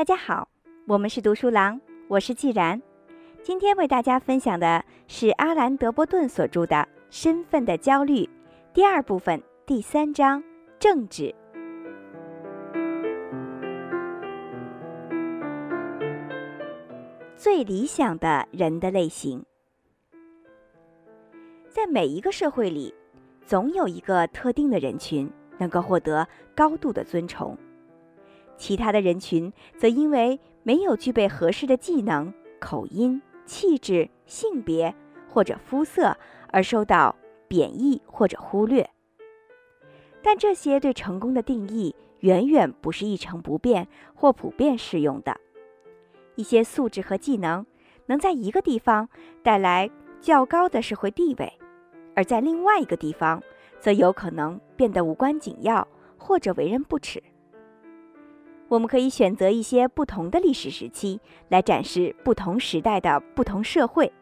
大家好，我们是读书郎，我是季然。今天为大家分享的是阿兰·德波顿所著的《身份的焦虑》第二部分第三章“政治”。最理想的人的类型，在每一个社会里，总有一个特定的人群能够获得高度的尊崇。其他的人群则因为没有具备合适的技能、口音、气质、性别或者肤色而受到贬义或者忽略。但这些对成功的定义远远不是一成不变或普遍适用的。一些素质和技能能在一个地方带来较高的社会地位，而在另外一个地方则有可能变得无关紧要或者为人不齿。我们可以选择一些不同的历史时期来展示不同时代的不同社会，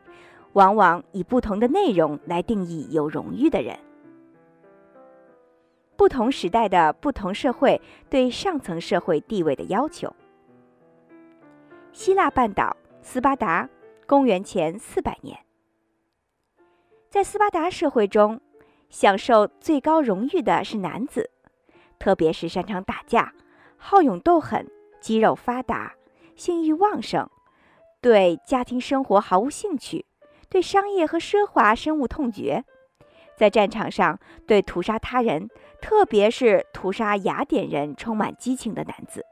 往往以不同的内容来定义有荣誉的人。不同时代的不同社会对上层社会地位的要求。希腊半岛，斯巴达，公元前四百年。在斯巴达社会中，享受最高荣誉的是男子，特别是擅长打架。好勇斗狠，肌肉发达，性欲旺盛，对家庭生活毫无兴趣，对商业和奢华深恶痛绝，在战场上对屠杀他人，特别是屠杀雅典人，充满激情的男子。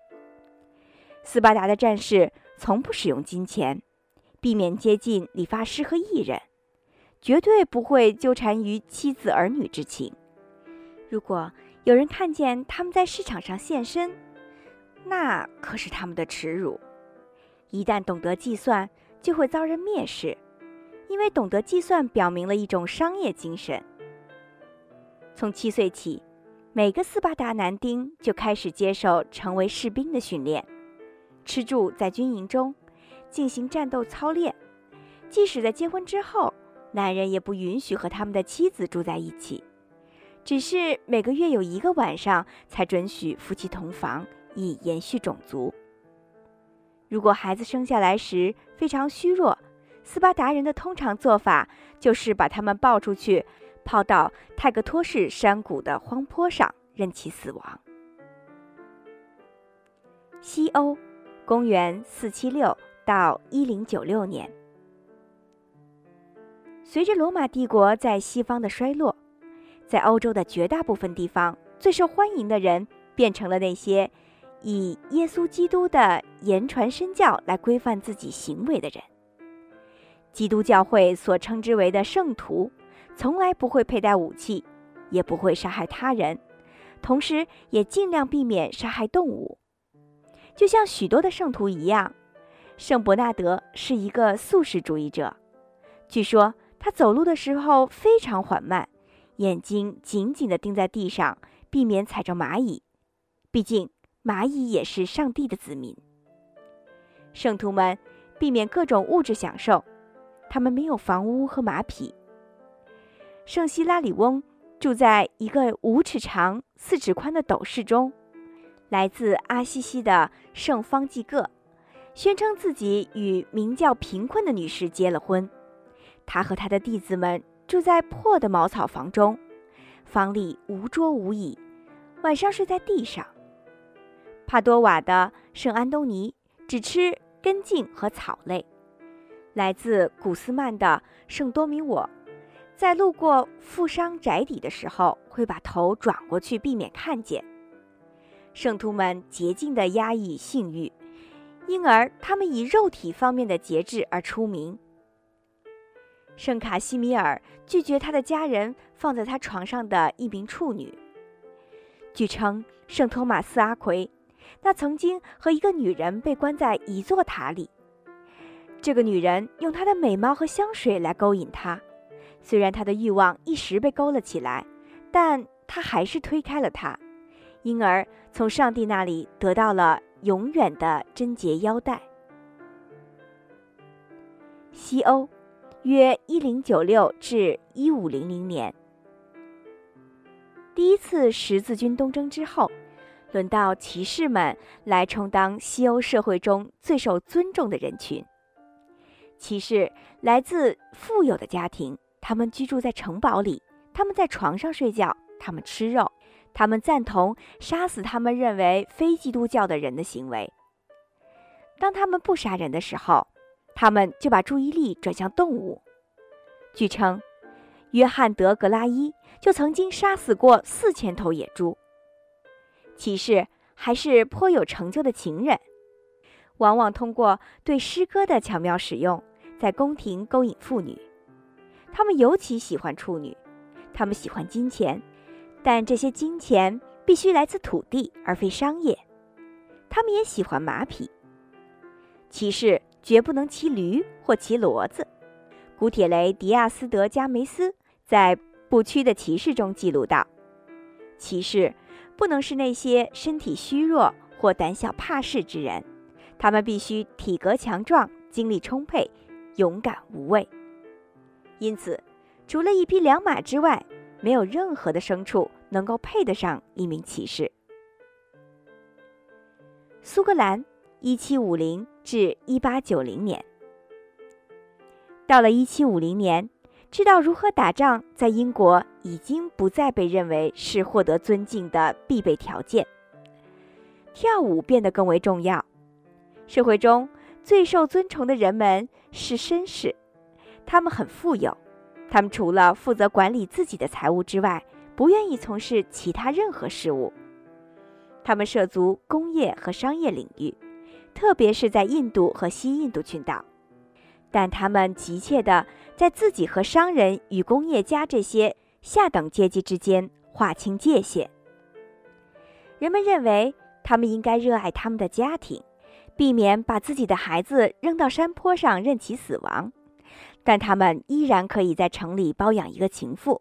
斯巴达的战士从不使用金钱，避免接近理发师和艺人，绝对不会纠缠于妻子儿女之情。如果有人看见他们在市场上现身，那可是他们的耻辱。一旦懂得计算，就会遭人蔑视，因为懂得计算表明了一种商业精神。从七岁起，每个斯巴达男丁就开始接受成为士兵的训练，吃住在军营中，进行战斗操练。即使在结婚之后，男人也不允许和他们的妻子住在一起，只是每个月有一个晚上才准许夫妻同房。以延续种族。如果孩子生下来时非常虚弱，斯巴达人的通常做法就是把他们抱出去，抛到泰格托市山谷的荒坡上，任其死亡。西欧，公元四七六到一零九六年。随着罗马帝国在西方的衰落，在欧洲的绝大部分地方，最受欢迎的人变成了那些。以耶稣基督的言传身教来规范自己行为的人，基督教会所称之为的圣徒，从来不会佩戴武器，也不会杀害他人，同时也尽量避免杀害动物。就像许多的圣徒一样，圣伯纳德是一个素食主义者。据说他走路的时候非常缓慢，眼睛紧紧地盯在地上，避免踩着蚂蚁。毕竟。蚂蚁也是上帝的子民。圣徒们避免各种物质享受，他们没有房屋和马匹。圣希拉里翁住在一个五尺长、四尺宽的斗室中。来自阿西西的圣方济各宣称自己与名叫贫困的女士结了婚。他和他的弟子们住在破的茅草房中，房里无桌无椅，晚上睡在地上。帕多瓦的圣安东尼只吃根茎和草类。来自古斯曼的圣多米我，在路过富商宅邸的时候，会把头转过去避免看见。圣徒们洁净地压抑性欲，因而他们以肉体方面的节制而出名。圣卡西米尔拒绝他的家人放在他床上的一名处女。据称，圣托马斯阿奎。那曾经和一个女人被关在一座塔里，这个女人用她的美貌和香水来勾引他，虽然他的欲望一时被勾了起来，但他还是推开了她，因而从上帝那里得到了永远的贞洁腰带。西欧，约一零九六至一五零零年，第一次十字军东征之后。轮到骑士们来充当西欧社会中最受尊重的人群。骑士来自富有的家庭，他们居住在城堡里，他们在床上睡觉，他们吃肉，他们赞同杀死他们认为非基督教的人的行为。当他们不杀人的时候，他们就把注意力转向动物。据称，约翰·德格拉伊就曾经杀死过四千头野猪。骑士还是颇有成就的情人，往往通过对诗歌的巧妙使用，在宫廷勾引妇女。他们尤其喜欢处女，他们喜欢金钱，但这些金钱必须来自土地而非商业。他们也喜欢马匹。骑士绝不能骑驴或骑骡子。古铁雷迪亚斯德加梅斯在《不屈的骑士》中记录道：“骑士不能是那些身体虚弱或胆小怕事之人，他们必须体格强壮、精力充沛、勇敢无畏。因此，除了一匹良马之外，没有任何的牲畜能够配得上一名骑士。”苏格兰。一七五零至一八九零年，到了一七五零年，知道如何打仗在英国已经不再被认为是获得尊敬的必备条件。跳舞变得更为重要。社会中最受尊崇的人们是绅士，他们很富有，他们除了负责管理自己的财物之外，不愿意从事其他任何事务。他们涉足工业和商业领域。特别是在印度和西印度群岛，但他们急切地在自己和商人与工业家这些下等阶级之间划清界限。人们认为他们应该热爱他们的家庭，避免把自己的孩子扔到山坡上任其死亡，但他们依然可以在城里包养一个情妇。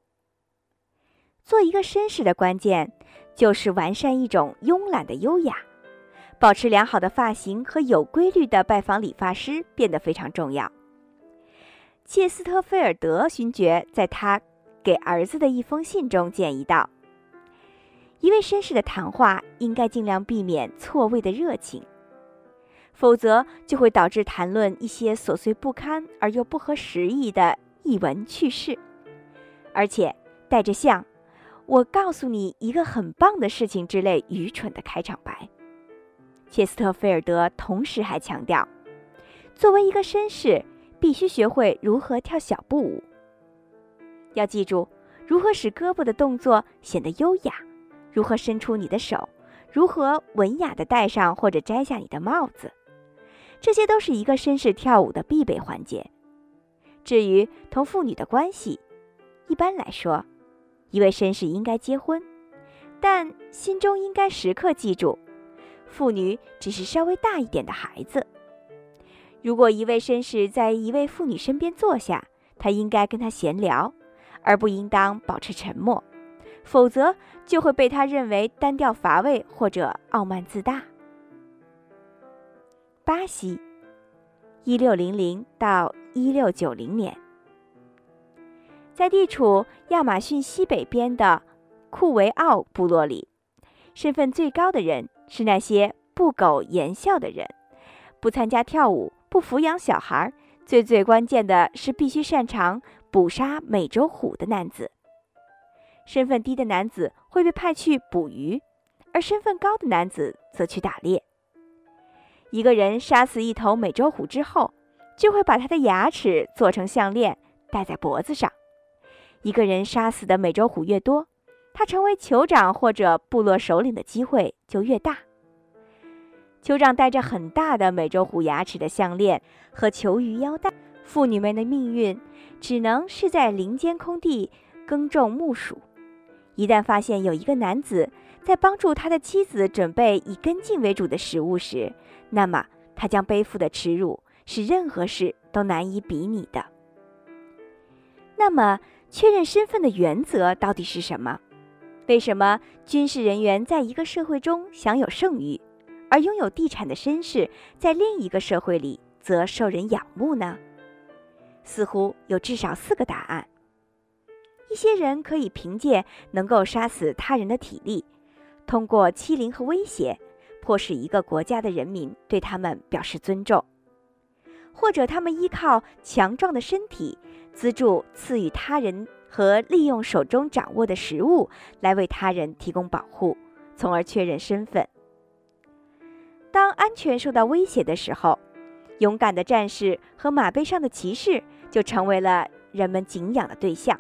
做一个绅士的关键，就是完善一种慵懒的优雅。保持良好的发型和有规律的拜访理发师变得非常重要。切斯特菲尔德勋爵在他给儿子的一封信中建议道：“一位绅士的谈话应该尽量避免错位的热情，否则就会导致谈论一些琐碎不堪而又不合时宜的译文趣事，而且带着像‘我告诉你一个很棒的事情’之类愚蠢的开场白。”切斯特菲尔德同时还强调，作为一个绅士，必须学会如何跳小步舞。要记住，如何使胳膊的动作显得优雅，如何伸出你的手，如何文雅地戴上或者摘下你的帽子，这些都是一个绅士跳舞的必备环节。至于同妇女的关系，一般来说，一位绅士应该结婚，但心中应该时刻记住。妇女只是稍微大一点的孩子。如果一位绅士在一位妇女身边坐下，他应该跟她闲聊，而不应当保持沉默，否则就会被他认为单调乏味或者傲慢自大。巴西，一六零零到一六九零年，在地处亚马逊西北边的库维奥部落里，身份最高的人。是那些不苟言笑的人，不参加跳舞，不抚养小孩，最最关键的是必须擅长捕杀美洲虎的男子。身份低的男子会被派去捕鱼，而身份高的男子则去打猎。一个人杀死一头美洲虎之后，就会把他的牙齿做成项链戴在脖子上。一个人杀死的美洲虎越多。他成为酋长或者部落首领的机会就越大。酋长戴着很大的美洲虎牙齿的项链和球鱼腰带，妇女们的命运只能是在林间空地耕种木薯。一旦发现有一个男子在帮助他的妻子准备以根茎为主的食物时，那么他将背负的耻辱是任何事都难以比拟的。那么，确认身份的原则到底是什么？为什么军事人员在一个社会中享有盛誉，而拥有地产的绅士在另一个社会里则受人仰慕呢？似乎有至少四个答案。一些人可以凭借能够杀死他人的体力，通过欺凌和威胁，迫使一个国家的人民对他们表示尊重；或者他们依靠强壮的身体，资助赐予他人和利用手中掌握的食物来为他人提供保护，从而确认身份。当安全受到威胁的时候，勇敢的战士和马背上的骑士就成为了人们敬仰的对象。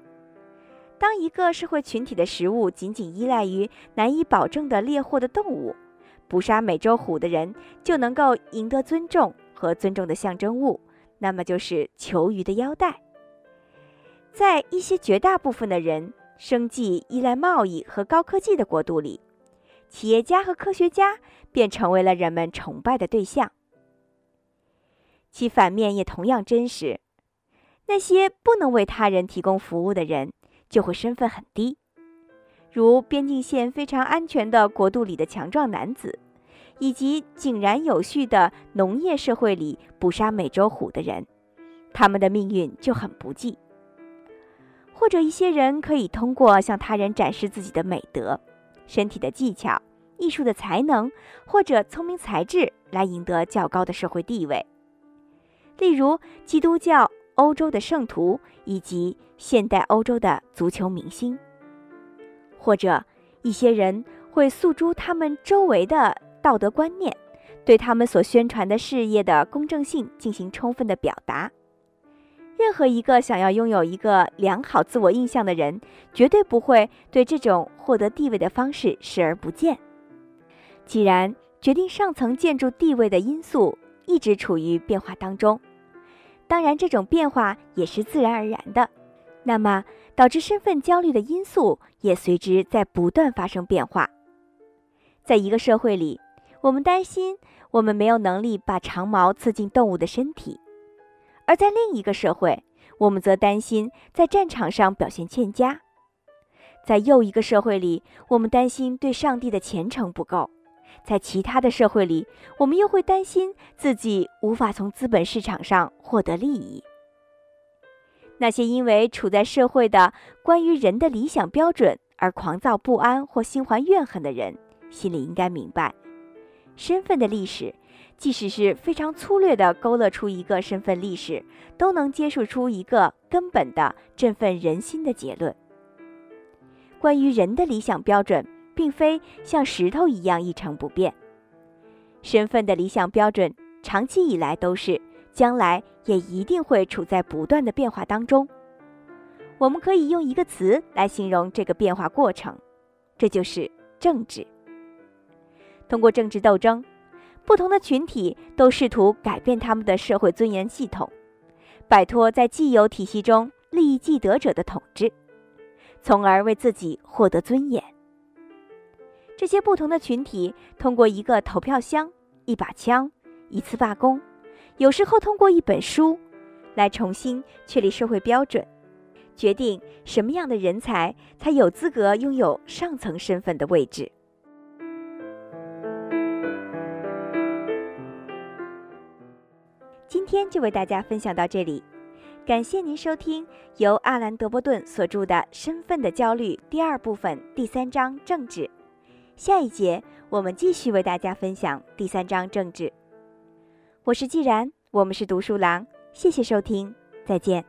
当一个社会群体的食物仅仅依赖于难以保证的猎获的动物，捕杀美洲虎的人就能够赢得尊重和尊重的象征物，那么就是球鱼的腰带。在一些绝大部分的人生计依赖贸易和高科技的国度里，企业家和科学家便成为了人们崇拜的对象。其反面也同样真实，那些不能为他人提供服务的人。就会身份很低，如边境线非常安全的国度里的强壮男子，以及井然有序的农业社会里捕杀美洲虎的人，他们的命运就很不济。或者一些人可以通过向他人展示自己的美德、身体的技巧、艺术的才能或者聪明才智来赢得较高的社会地位，例如基督教。欧洲的圣徒以及现代欧洲的足球明星，或者一些人会诉诸他们周围的道德观念，对他们所宣传的事业的公正性进行充分的表达。任何一个想要拥有一个良好自我印象的人，绝对不会对这种获得地位的方式视而不见。既然决定上层建筑地位的因素一直处于变化当中。当然，这种变化也是自然而然的。那么，导致身份焦虑的因素也随之在不断发生变化。在一个社会里，我们担心我们没有能力把长矛刺进动物的身体；而在另一个社会，我们则担心在战场上表现欠佳。在又一个社会里，我们担心对上帝的虔诚不够。在其他的社会里，我们又会担心自己无法从资本市场上获得利益。那些因为处在社会的关于人的理想标准而狂躁不安或心怀怨恨的人，心里应该明白，身份的历史，即使是非常粗略地勾勒出一个身份历史，都能揭示出一个根本的振奋人心的结论。关于人的理想标准。并非像石头一样一成不变。身份的理想标准，长期以来都是，将来也一定会处在不断的变化当中。我们可以用一个词来形容这个变化过程，这就是政治。通过政治斗争，不同的群体都试图改变他们的社会尊严系统，摆脱在既有体系中利益既得者的统治，从而为自己获得尊严。这些不同的群体通过一个投票箱、一把枪、一次罢工，有时候通过一本书，来重新确立社会标准，决定什么样的人才才有资格拥有上层身份的位置。今天就为大家分享到这里，感谢您收听由阿兰·德波顿所著的《身份的焦虑》第二部分第三章政治。下一节，我们继续为大家分享第三章政治。我是既然，我们是读书郎，谢谢收听，再见。